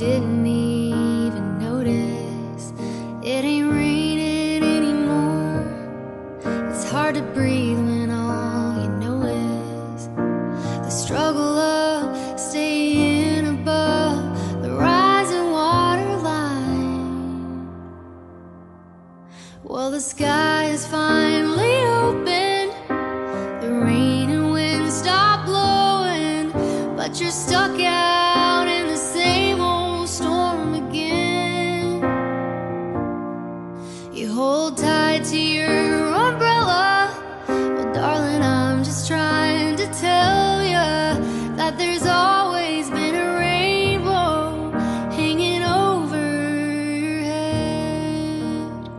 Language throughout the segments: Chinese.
didn't you hold tight to your umbrella. Darling i'm just trying to tell you that there's always been a rainbow hanging over your head.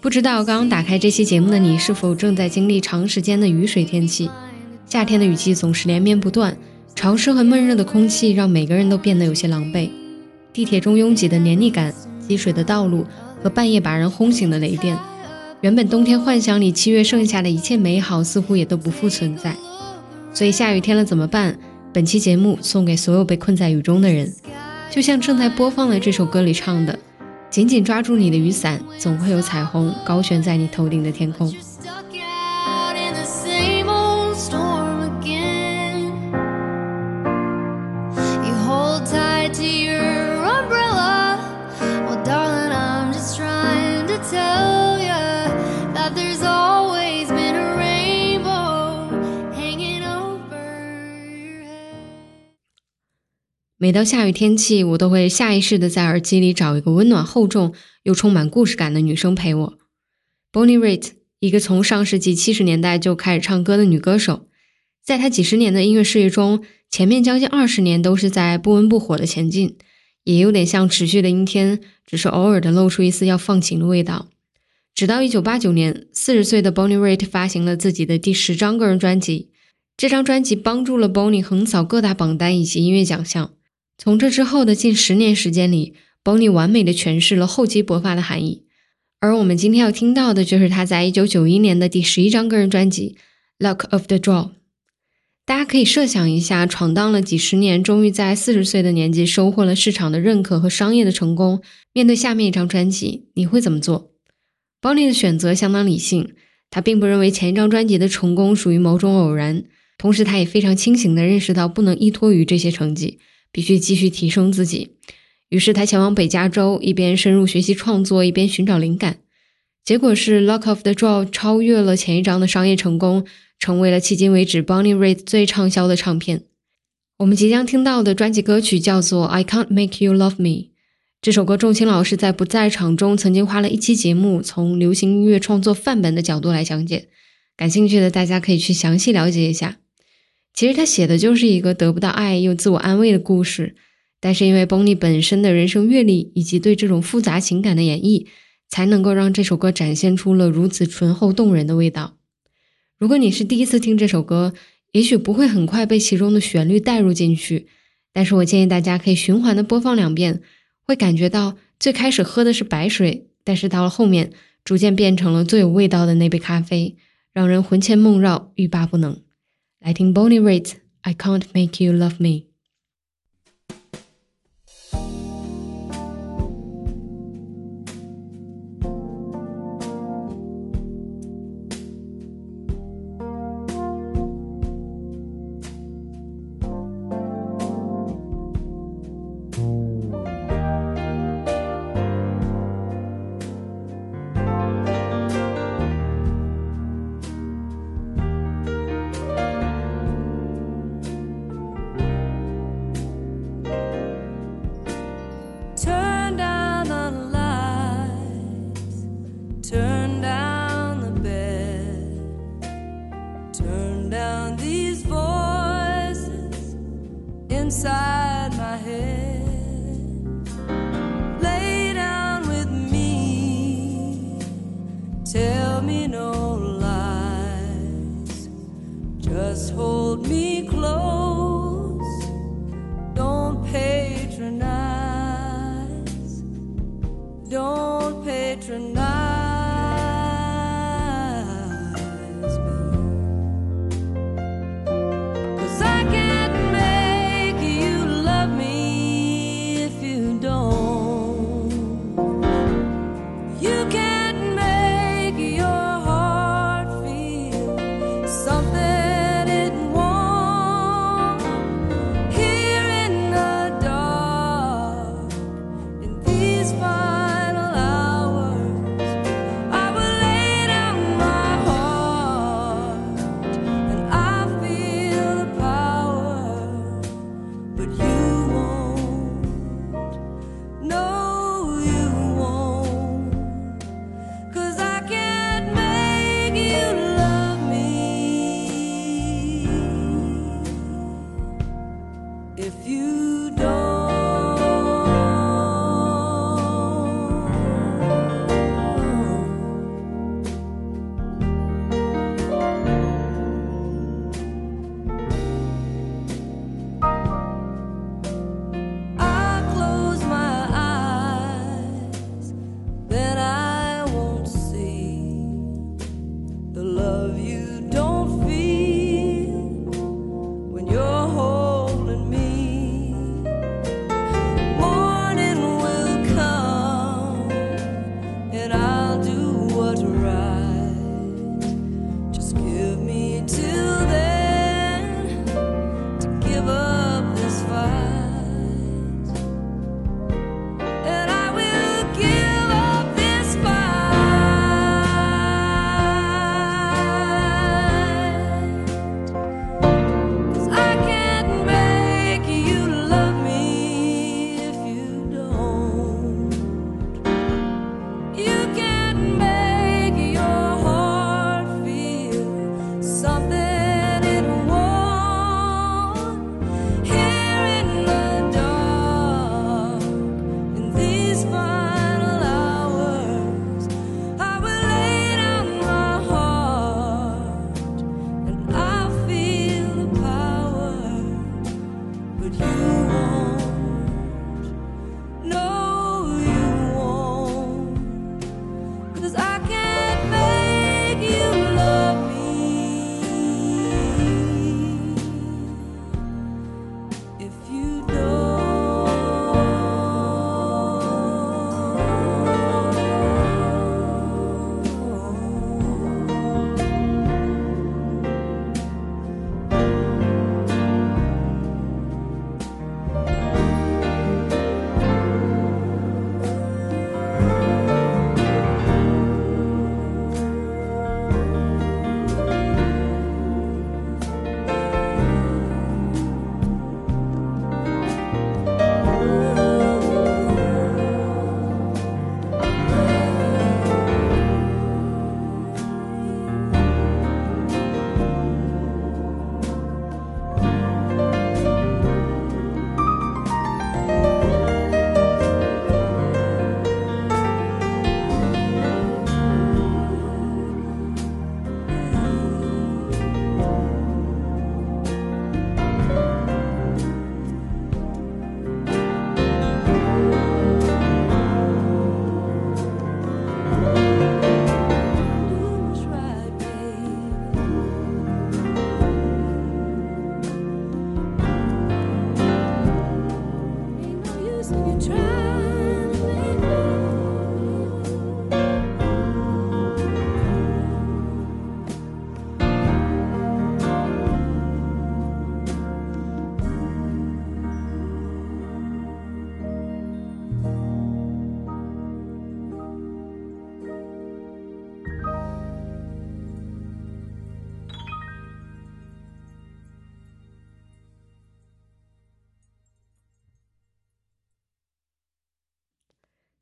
不知道刚打开这期节目的你是否正在经历长时间的雨水天气？夏天的雨季总是连绵不断潮湿和闷热的空气让每个人都变得有些狼狈。地铁中拥挤的黏腻感积水的道路和半夜把人轰醒的雷电，原本冬天幻想里七月剩下的一切美好，似乎也都不复存在。所以下雨天了怎么办？本期节目送给所有被困在雨中的人，就像正在播放的这首歌里唱的。紧紧抓住你的雨伞，总会有彩虹高悬在你头顶的天空。每到下雨天气，我都会下意识的在耳机里找一个温暖厚重又充满故事感的女生陪我。Bonnie Raitt，一个从上世纪七十年代就开始唱歌的女歌手，在她几十年的音乐事业中，前面将近二十年都是在不温不火的前进，也有点像持续的阴天，只是偶尔的露出一丝要放晴的味道。直到一九八九年，四十岁的 Bonnie Raitt 发行了自己的第十张个人专辑，这张专辑帮助了 Bonnie 横扫各大榜单以及音乐奖项。从这之后的近十年时间里，Bonnie 完美的诠释了厚积薄发的含义。而我们今天要听到的，就是他在一九九一年的第十一张个人专辑《Luck of the Draw》。大家可以设想一下，闯荡了几十年，终于在四十岁的年纪收获了市场的认可和商业的成功。面对下面一张专辑，你会怎么做？Bonnie 的选择相当理性，他并不认为前一张专辑的成功属于某种偶然，同时他也非常清醒地认识到不能依托于这些成绩。必须继续提升自己，于是他前往北加州，一边深入学习创作，一边寻找灵感。结果是《Luck of the Draw》超越了前一张的商业成功，成为了迄今为止 Bonnie Raitt 最畅销的唱片。我们即将听到的专辑歌曲叫做《I Can't Make You Love Me》。这首歌，仲青老师在不在场中曾经花了一期节目，从流行音乐创作范本的角度来讲解。感兴趣的大家可以去详细了解一下。其实他写的就是一个得不到爱又自我安慰的故事，但是因为 Bonnie 本身的人生阅历以及对这种复杂情感的演绎，才能够让这首歌展现出了如此醇厚动人的味道。如果你是第一次听这首歌，也许不会很快被其中的旋律带入进去，但是我建议大家可以循环的播放两遍，会感觉到最开始喝的是白水，但是到了后面逐渐变成了最有味道的那杯咖啡，让人魂牵梦绕，欲罢不能。来听 Bonnie Raitt I Can't Make You Love Me。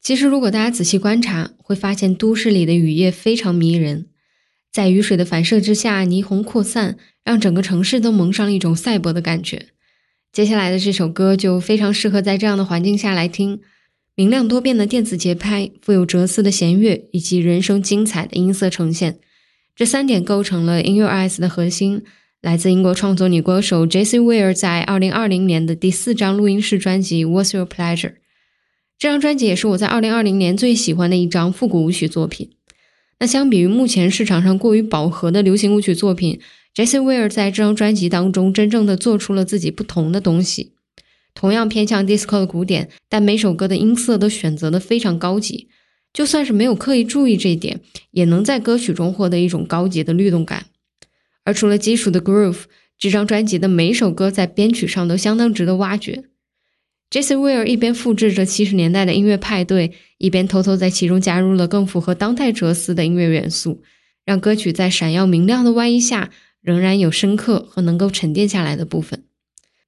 其实，如果大家仔细观察，会发现都市里的雨夜非常迷人。在雨水的反射之下，霓虹扩散，让整个城市都蒙上了一种赛博的感觉。接下来的这首歌就非常适合在这样的环境下来听，明亮多变的电子节拍，富有哲思的弦乐，以及人声精彩的音色呈现，这三点构成了《In Your Eyes》的核心。来自英国创作女歌手 Jessie Ware 在2020年的第四张录音室专辑《What's Your Pleasure》。这张专辑也是我在2020年最喜欢的一张复古舞曲作品。那相比于目前市场上过于饱和的流行舞曲作品，Jessie Ware 在这张专辑当中真正的做出了自己不同的东西。同样偏向 disco 的鼓点，但每首歌的音色都选择的非常高级。就算是没有刻意注意这一点，也能在歌曲中获得一种高级的律动感。而除了基础的 groove，这张专辑的每首歌在编曲上都相当值得挖掘。Jessie Ware 一边复制着七十年代的音乐派对，一边偷偷在其中加入了更符合当代哲思的音乐元素，让歌曲在闪耀明亮的外衣下，仍然有深刻和能够沉淀下来的部分。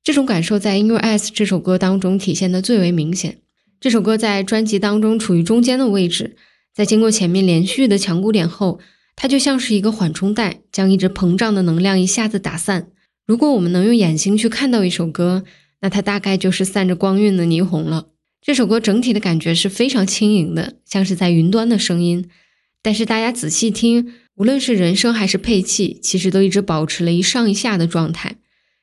这种感受在《In Your Eyes》这首歌当中体现的最为明显。这首歌在专辑当中处于中间的位置，在经过前面连续的强鼓点后，它就像是一个缓冲带，将一直膨胀的能量一下子打散。如果我们能用眼睛去看到一首歌，那它大概就是散着光晕的霓虹了。这首歌整体的感觉是非常轻盈的，像是在云端的声音。但是大家仔细听，无论是人声还是配器，其实都一直保持了一上一下的状态。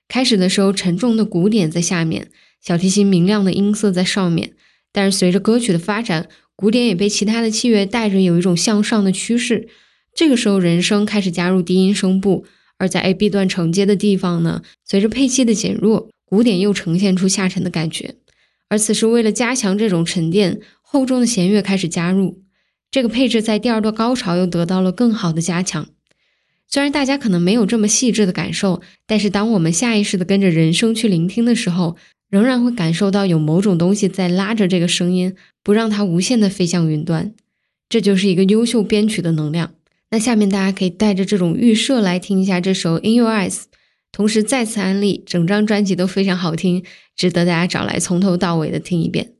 开始的时候，沉重的鼓点在下面，小提琴明亮的音色在上面。但是随着歌曲的发展，鼓点也被其他的器乐带着有一种向上的趋势。这个时候，人声开始加入低音声部，而在 A B 段承接的地方呢，随着配器的减弱，鼓点又呈现出下沉的感觉。而此时，为了加强这种沉淀，厚重的弦乐开始加入，这个配置在第二段高潮又得到了更好的加强。虽然大家可能没有这么细致的感受，但是当我们下意识的跟着人声去聆听的时候，仍然会感受到有某种东西在拉着这个声音，不让它无限的飞向云端。这就是一个优秀编曲的能量。那下面大家可以带着这种预设来听一下这首《In Your Eyes》，同时再次安利整张专辑都非常好听，值得大家找来从头到尾的听一遍。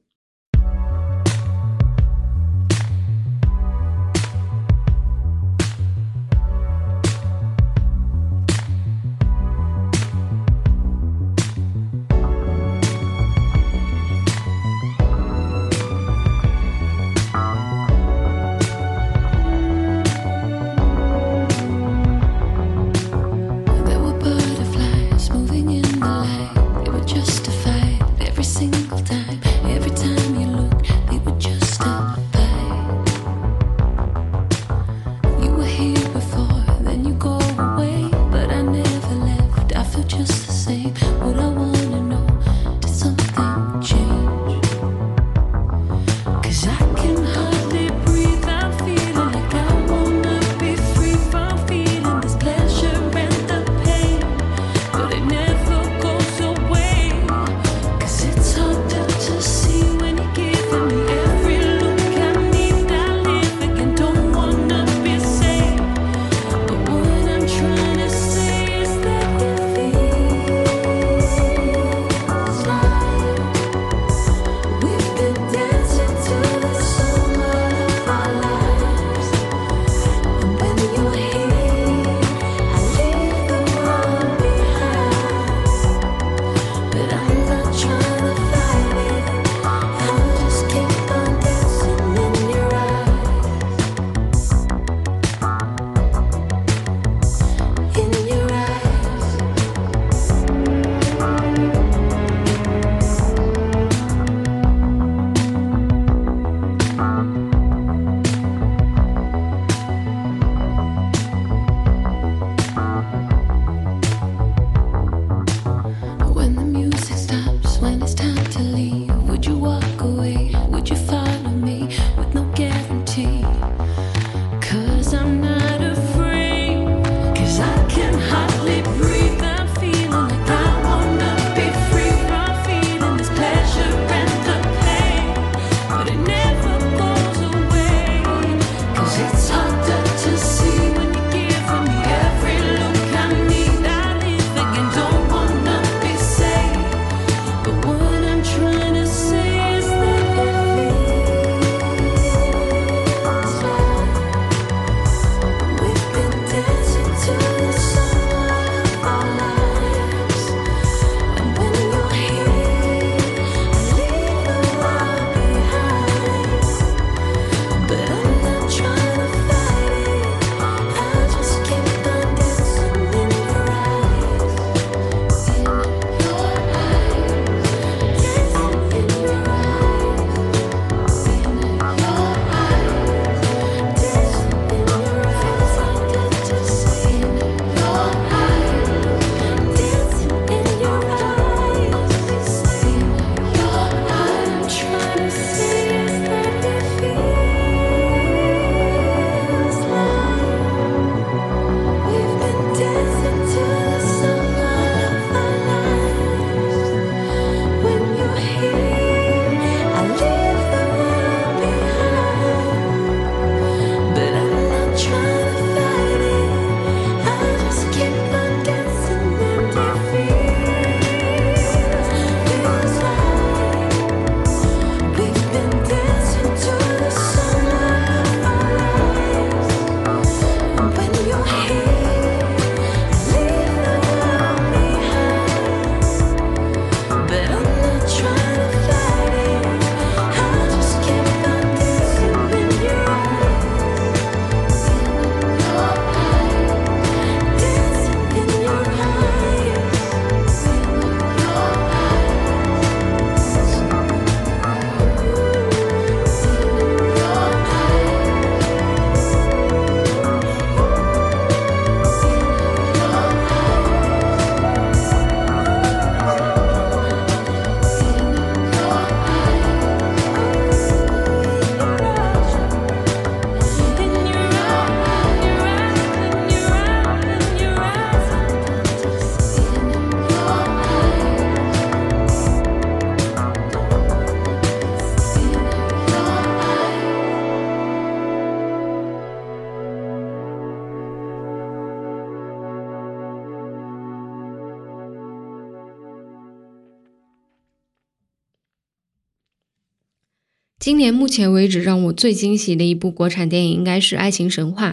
今年目前为止让我最惊喜的一部国产电影应该是《爱情神话》，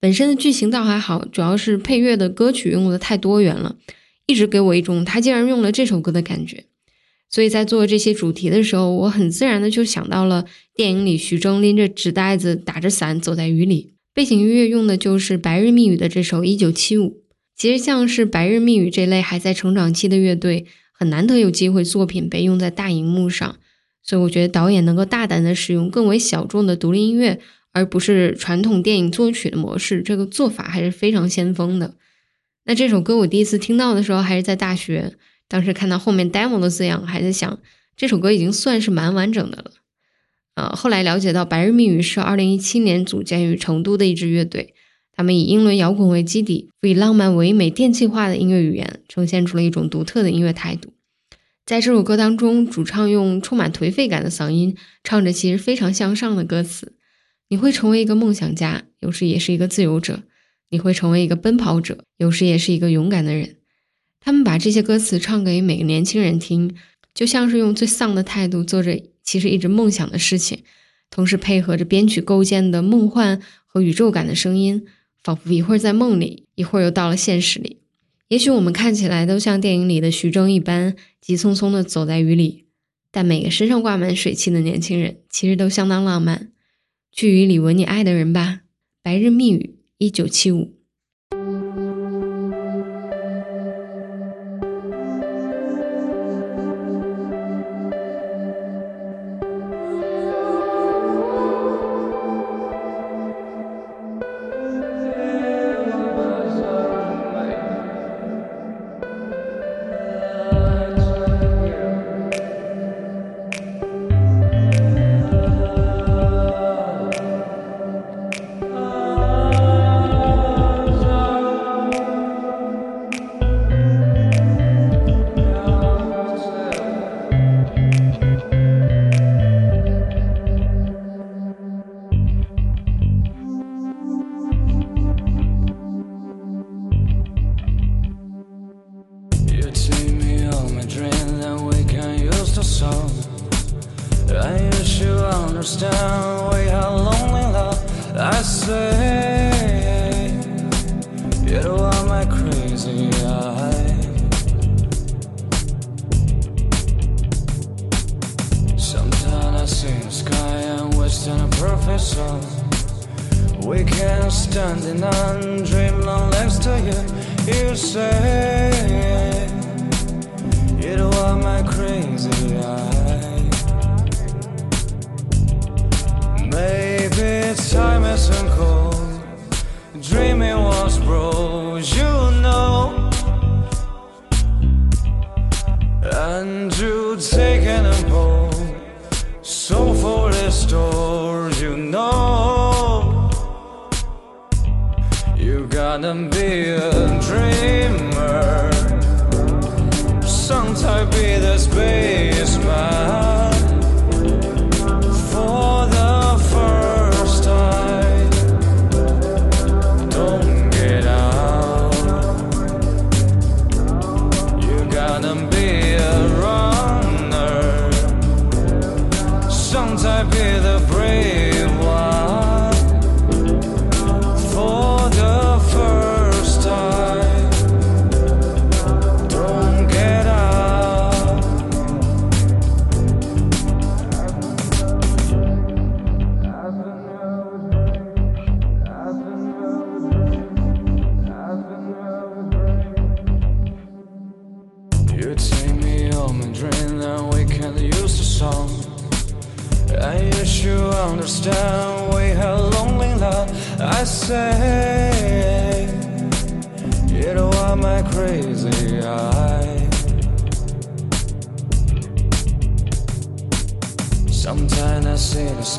本身的剧情倒还好，主要是配乐的歌曲用的太多元了，一直给我一种他竟然用了这首歌的感觉。所以在做这些主题的时候，我很自然的就想到了电影里徐峥拎着纸袋子、打着伞走在雨里，背景音乐用的就是《白日密语》的这首《一九七五》。其实像是《白日密语》这类还在成长期的乐队，很难得有机会作品被用在大荧幕上，所以我觉得导演能够大胆的使用更为小众的独立音乐，而不是传统电影作曲的模式，这个做法还是非常先锋的。那这首歌我第一次听到的时候还是在大学。当时看到后面 demo 的字样，还在想这首歌已经算是蛮完整的了。呃，后来了解到白日密语是2017年组建于成都的一支乐队，他们以英伦摇滚为基底，以浪漫唯美电气化的音乐语言，呈现出了一种独特的音乐态度。在这首歌当中，主唱用充满颓废感的嗓音唱着其实非常向上的歌词：“你会成为一个梦想家，有时也是一个自由者；你会成为一个奔跑者，有时也是一个勇敢的人。”他们把这些歌词唱给每个年轻人听，就像是用最丧的态度做着其实一直梦想的事情，同时配合着编曲构建的梦幻和宇宙感的声音，仿佛一会儿在梦里，一会儿又到了现实里。也许我们看起来都像电影里的徐峥一般，急匆匆地走在雨里，但每个身上挂满水汽的年轻人，其实都相当浪漫。去雨里吻你爱的人吧，白日密语，一九七五。You are my crazy eye. Sometimes I see the sky and wish in a perfect song. We can stand in and dream long next to you. You say canım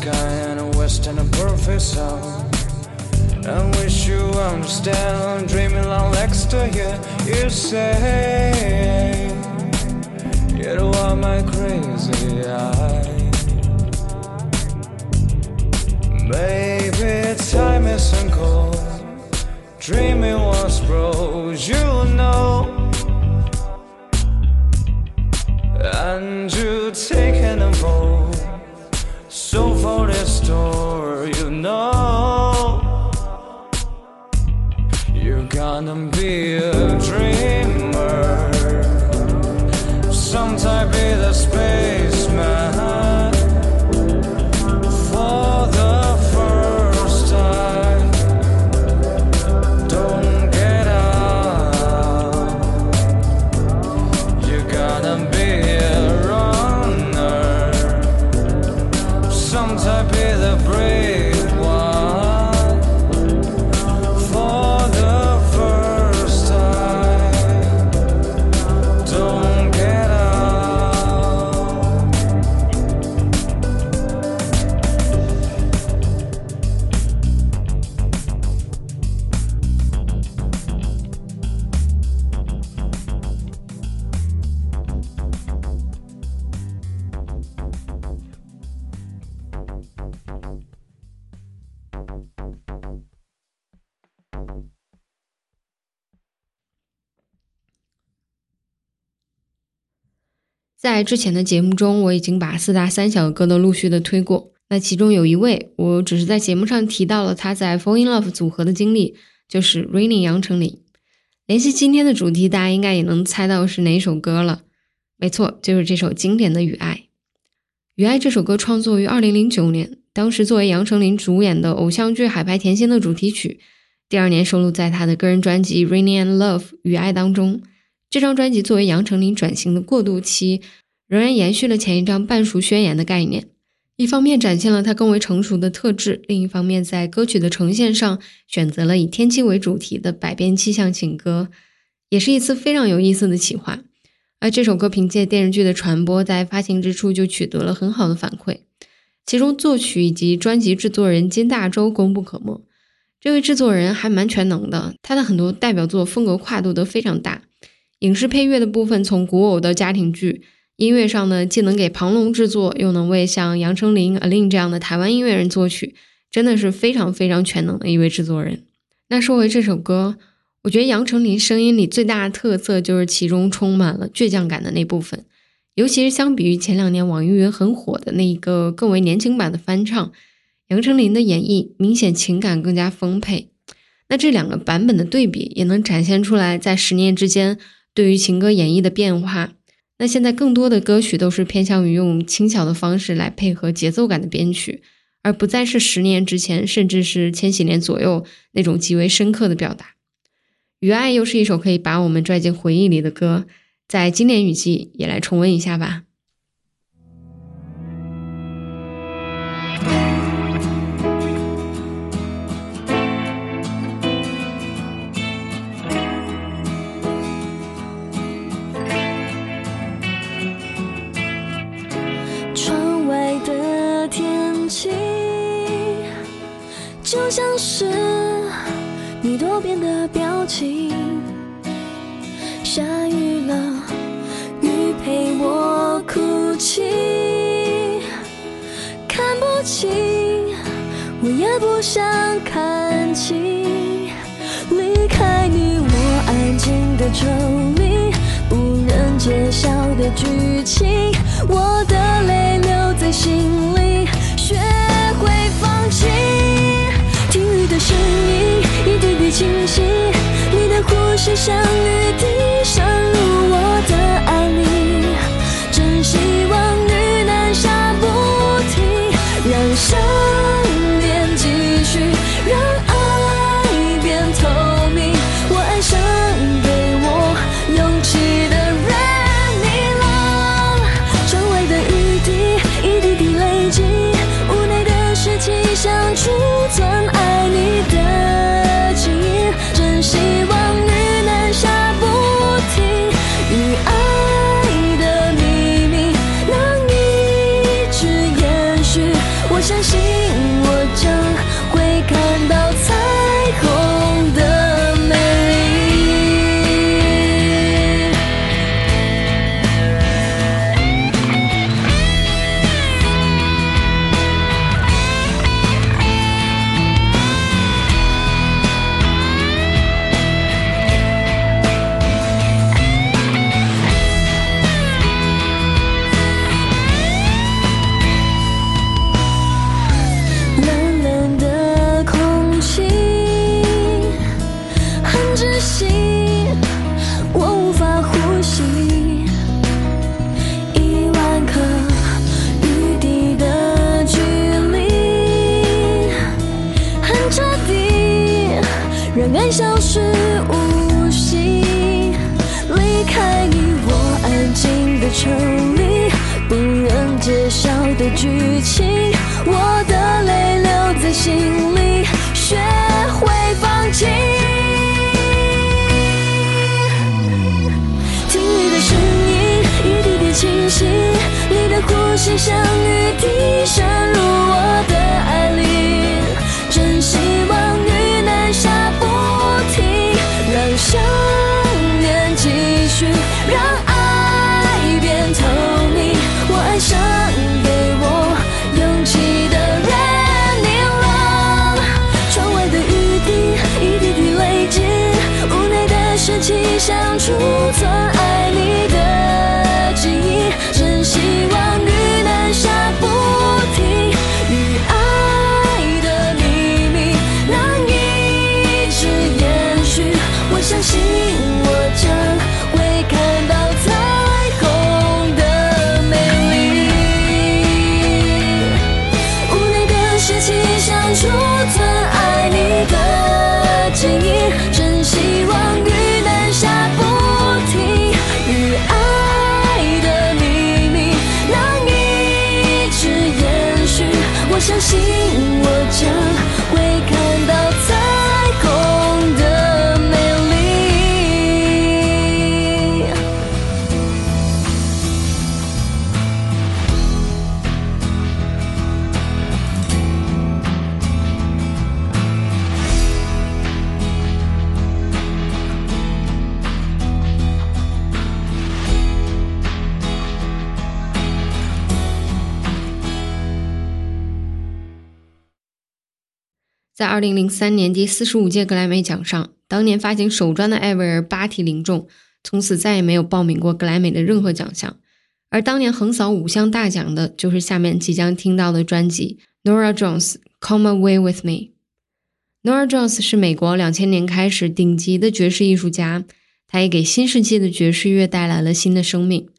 sky and a west and a perfect song. I wish you understand. I'm dreaming long next to you. You say you are my crazy eye. Maybe time isn't cold. Dreaming was broke, you know. And you taken a bold, So for this door, you know. You're gonna be a songs I pay the brave. 在之前的节目中，我已经把四大三小的歌都陆续的推过。那其中有一位，我只是在节目上提到了他在 Fall in Love 组合的经历，就是 Raining 杨丞琳。联系今天的主题，大家应该也能猜到是哪首歌了。没错，就是这首经典的《雨爱》。《雨爱》这首歌创作于2009年，当时作为杨丞琳主演的偶像剧《海派甜心》的主题曲，第二年收录在他的个人专辑《Raining and Love》雨爱当中。这张专辑作为杨丞琳转型的过渡期，仍然延续了前一张半熟宣言的概念。一方面展现了她更为成熟的特质，另一方面在歌曲的呈现上选择了以天气为主题的百变气象情歌，也是一次非常有意思的企划。而这首歌凭借电视剧的传播，在发行之初就取得了很好的反馈，其中作曲以及专辑制作人金大洲功不可没。这位制作人还蛮全能的，他的很多代表作风格跨度都非常大。影视配乐的部分，从古偶的家庭剧；音乐上呢，既能给庞龙制作，又能为像杨丞琳、Alin 这样的台湾音乐人作曲，真的是非常非常全能的一位制作人。那说回这首歌，我觉得杨丞琳声音里最大的特色就是其中充满了倔强感的那部分，尤其是相比于前两年网易云很火的那一个更为年轻版的翻唱，杨丞琳的演绎明显情感更加丰沛。那这两个版本的对比，也能展现出来在十年之间对于情歌演绎的变化。那现在更多的歌曲都是偏向于用轻巧的方式来配合节奏感的编曲，而不再是十年之前，甚至是千禧年左右那种极为深刻的表达。《雨爱》又是一首可以把我们拽进回忆里的歌，在今年雨季也来重温一下吧。天气，就像是你多变的表情。下雨了，雨陪我哭泣，看不清，我也不想看清。离开你，我安静的抽离，不忍揭晓的剧情，我的泪留在心里，清晰，你的呼吸像雨滴二零零三年第四十五届格莱美奖上，当年发行首专的艾薇儿八题零中，从此再也没有报名过格莱美的任何奖项。而当年横扫五项大奖的，就是下面即将听到的专辑 Nora Jones《Come Away With Me》。Nora Jones 是美国两千年开始顶级的爵士艺术家，他也给新世纪的爵士乐带来了新的生命。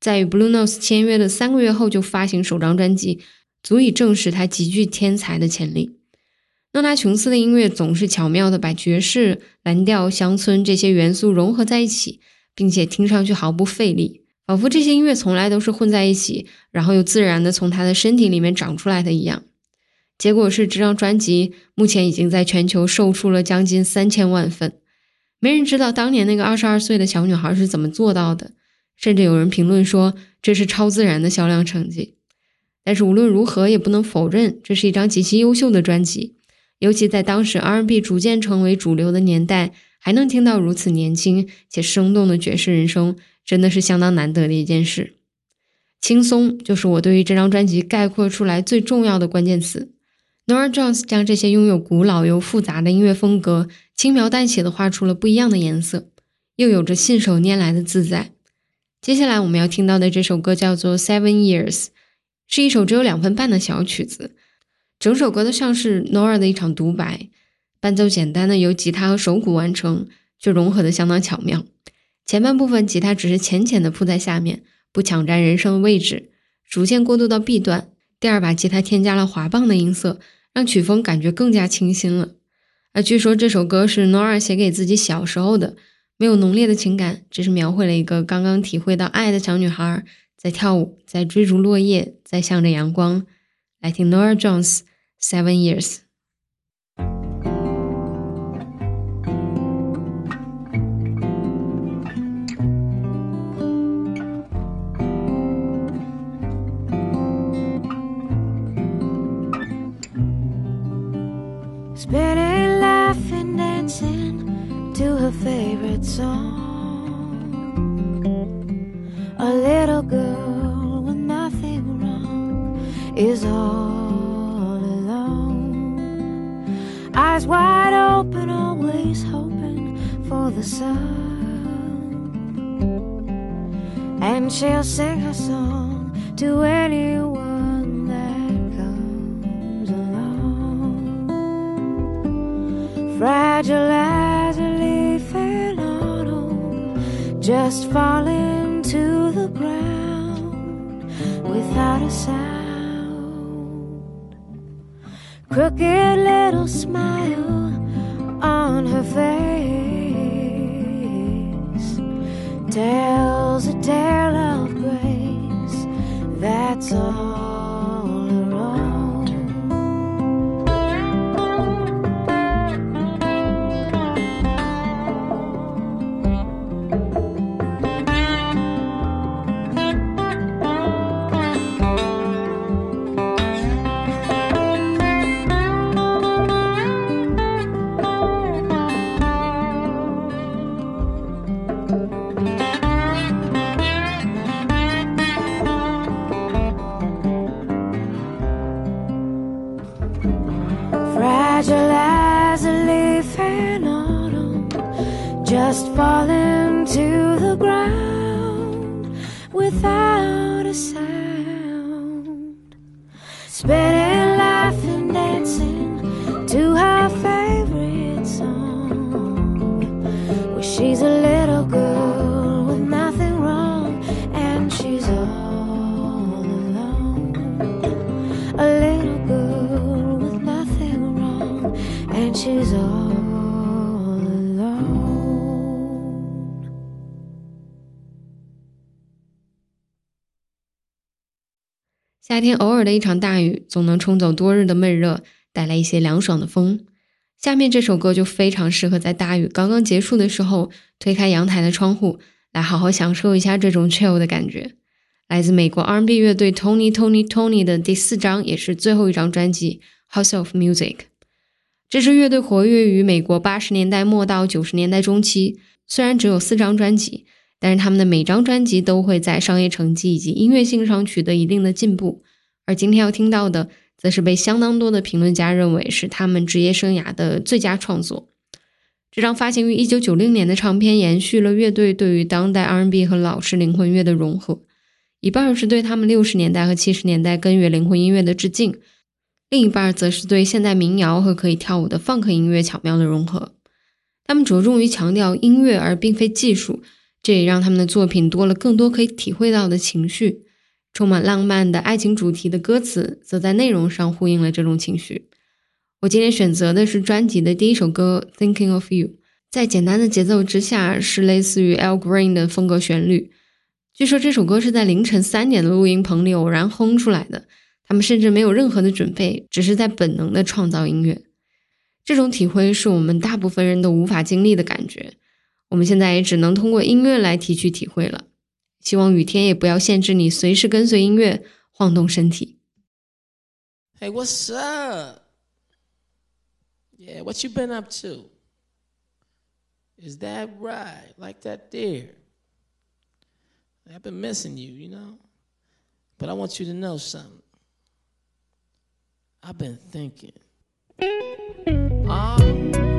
在与 Blue Note 签约的三个月后，就发行首张专辑，足以证实他极具天才的潜力。诺拉琼斯的音乐总是巧妙地把爵士、蓝调、乡村这些元素融合在一起，并且听上去毫不费力，仿佛这些音乐从来都是混在一起，然后又自然地从他的身体里面长出来的一样。结果是，这张专辑目前已经在全球售出了将近三千万份。没人知道当年那个二十二岁的小女孩是怎么做到的，甚至有人评论说这是超自然的销量成绩。但是无论如何，也不能否认这是一张极其优秀的专辑。尤其在当时 R&B 逐渐成为主流的年代，还能听到如此年轻且生动的爵士人声，真的是相当难得的一件事。轻松就是我对于这张专辑概括出来最重要的关键词。Norah Jones 将这些拥有古老又复杂的音乐风格，轻描淡写地画出了不一样的颜色，又有着信手拈来的自在。接下来我们要听到的这首歌叫做《Seven Years》，是一首只有两分半的小曲子。整首歌都像是 Nora 的一场独白，伴奏简单的由吉他和手鼓完成，却融合的相当巧妙。前半部分吉他只是浅浅的铺在下面，不抢占人声的位置，逐渐过渡到 B 段，第二把吉他添加了滑棒的音色，让曲风感觉更加清新了。而据说这首歌是 Nora 写给自己小时候的，没有浓烈的情感，只是描绘了一个刚刚体会到爱的小女孩在跳舞，在追逐落叶，在向着阳光。来听 Nora Jones Seven Years。Spinning, laughing, dancing to her favorite song. She'll sing her song to anyone that comes along fragile as a leaf in autumn, just falling to the ground without a sound. Crooked little smile 夏天偶尔的一场大雨，总能冲走多日的闷热，带来一些凉爽的风。下面这首歌就非常适合在大雨刚刚结束的时候，推开阳台的窗户，来好好享受一下这种 chill 的感觉。来自美国 R&B 乐队 Tony Tony Tony 的第四张，也是最后一张专辑《House of Music》。这支乐队活跃于美国八十年代末到九十年代中期，虽然只有四张专辑，但是他们的每张专辑都会在商业成绩以及音乐性上取得一定的进步。而今天要听到的，则是被相当多的评论家认为是他们职业生涯的最佳创作。这张发行于一九九零年的唱片，延续了乐队对于当代 R&B 和老式灵魂乐的融合，一半是对他们六十年代和七十年代根源灵魂音乐的致敬，另一半则是对现代民谣和可以跳舞的放克音乐巧妙的融合。他们着重于强调音乐而并非技术，这也让他们的作品多了更多可以体会到的情绪。充满浪漫的爱情主题的歌词，则在内容上呼应了这种情绪。我今天选择的是专辑的第一首歌《Thinking of You》，在简单的节奏之下，是类似于 Al Green 的风格旋律。据说这首歌是在凌晨三点的录音棚里偶然哼出来的，他们甚至没有任何的准备，只是在本能的创造音乐。这种体会是我们大部分人都无法经历的感觉，我们现在也只能通过音乐来提取体会了。希望雨天也不要限制你随时跟随音乐晃动身体。 Hey, what's up? Yeah, what you been up to? Is that right? Like that there? I've been missing you, you know? But I want you to know something. I've been thinking. Ah.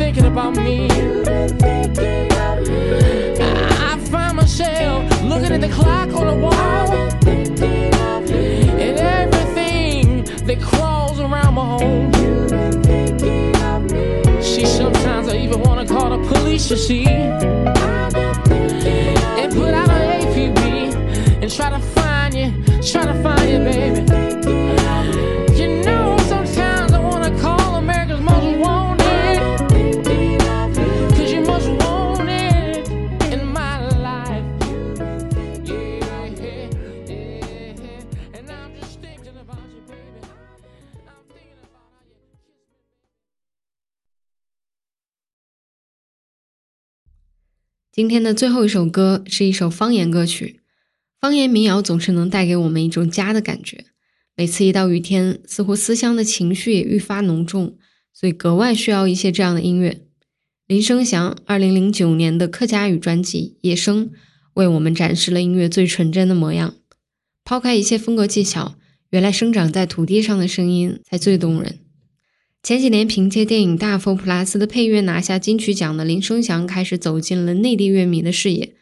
thinking about me? I find myself looking at the clock on the wall and everything that crawls around my home. See, sometimes I even want to call the police, you see, and put out an APB and try to find you, try to find you, baby. 今天的最后一首歌是一首方言歌曲。方言民谣总是能带给我们一种家的感觉。每次一到雨天，似乎思乡的情绪也愈发浓重，所以格外需要一些这样的音乐。林生祥二零零九年的客家语专辑《野生》为我们展示了音乐最纯真的模样。抛开一切风格技巧，原来生长在土地上的声音才最动人。前几年凭借电影《大佛普拉斯》的配乐拿下金曲奖的林生祥，开始走进了内地乐迷的视野。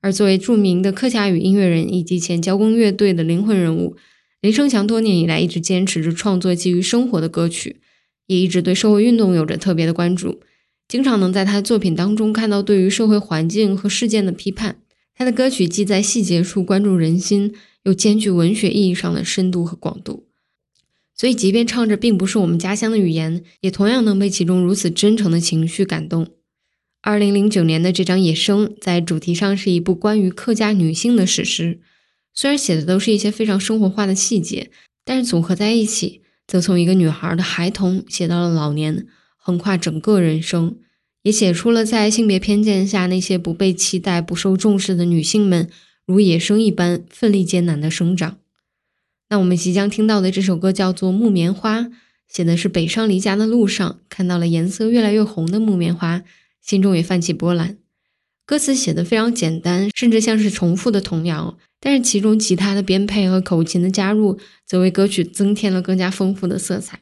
而作为著名的客家语音乐人以及前交工乐队的灵魂人物，林生祥多年以来一直坚持着创作基于生活的歌曲，也一直对社会运动有着特别的关注，经常能在他的作品当中看到对于社会环境和事件的批判。他的歌曲既在细节处关注人心，又兼具文学意义上的深度和广度。所以，即便唱着并不是我们家乡的语言，也同样能被其中如此真诚的情绪感动。二零零九年的这张《野生》在主题上是一部关于客家女性的史诗，虽然写的都是一些非常生活化的细节，但是组合在一起，则从一个女孩的孩童写到了老年，横跨整个人生，也写出了在性别偏见下那些不被期待、不受重视的女性们如野生一般奋力艰难的生长。那我们即将听到的这首歌叫做《木棉花》，写的是北上离家的路上看到了颜色越来越红的木棉花。心中也泛起波澜。歌词写的非常简单，甚至像是重复的童谣，但是其中吉他的编配和口琴的加入，则为歌曲增添了更加丰富的色彩。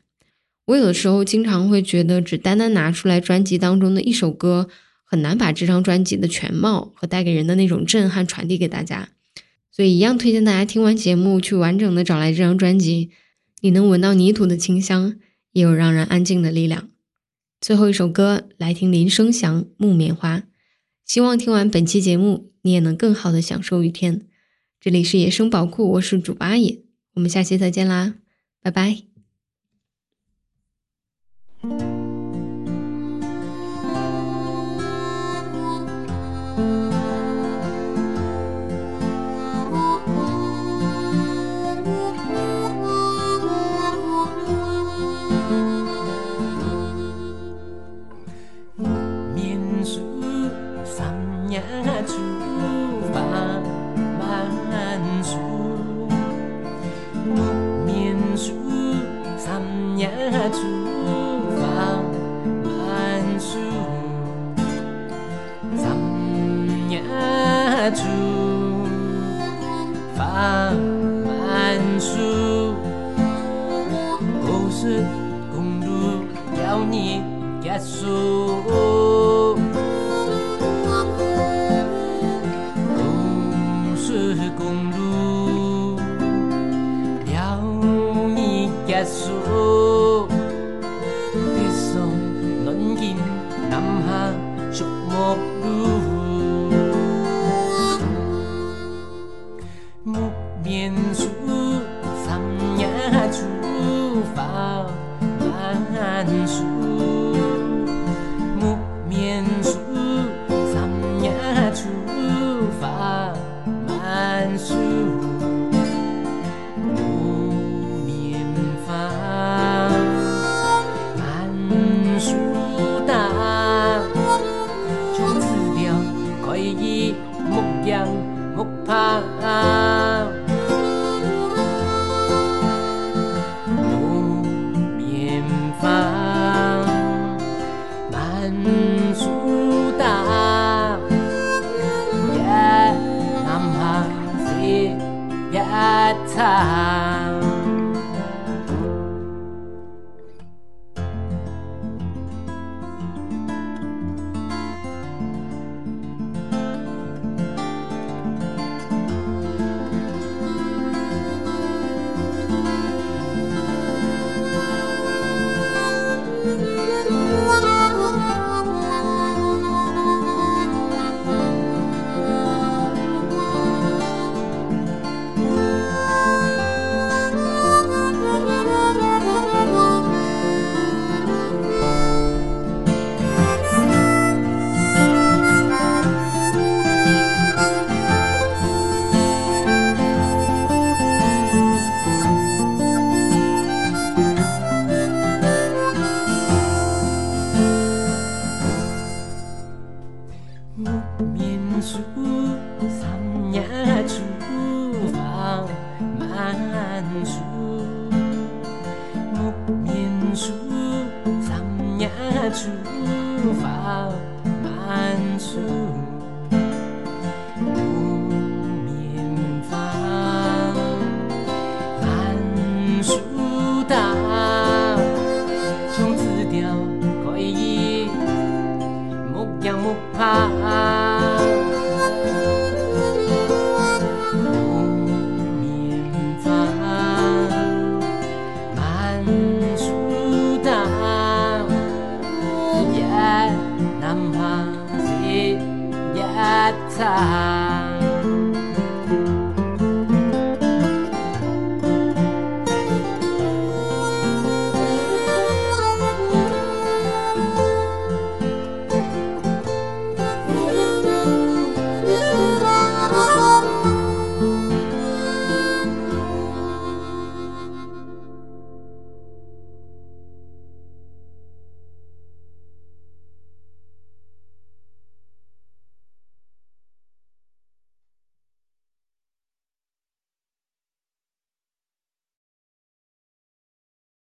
我有的时候经常会觉得，只单单拿出来专辑当中的一首歌，很难把这张专辑的全貌和带给人的那种震撼传递给大家。所以，一样推荐大家听完节目去完整的找来这张专辑，你能闻到泥土的清香，也有让人安静的力量。最后一首歌，来听林生祥《木棉花》。希望听完本期节目，你也能更好的享受雨天。这里是野生宝库，我是主八野，我们下期再见啦，拜拜。民族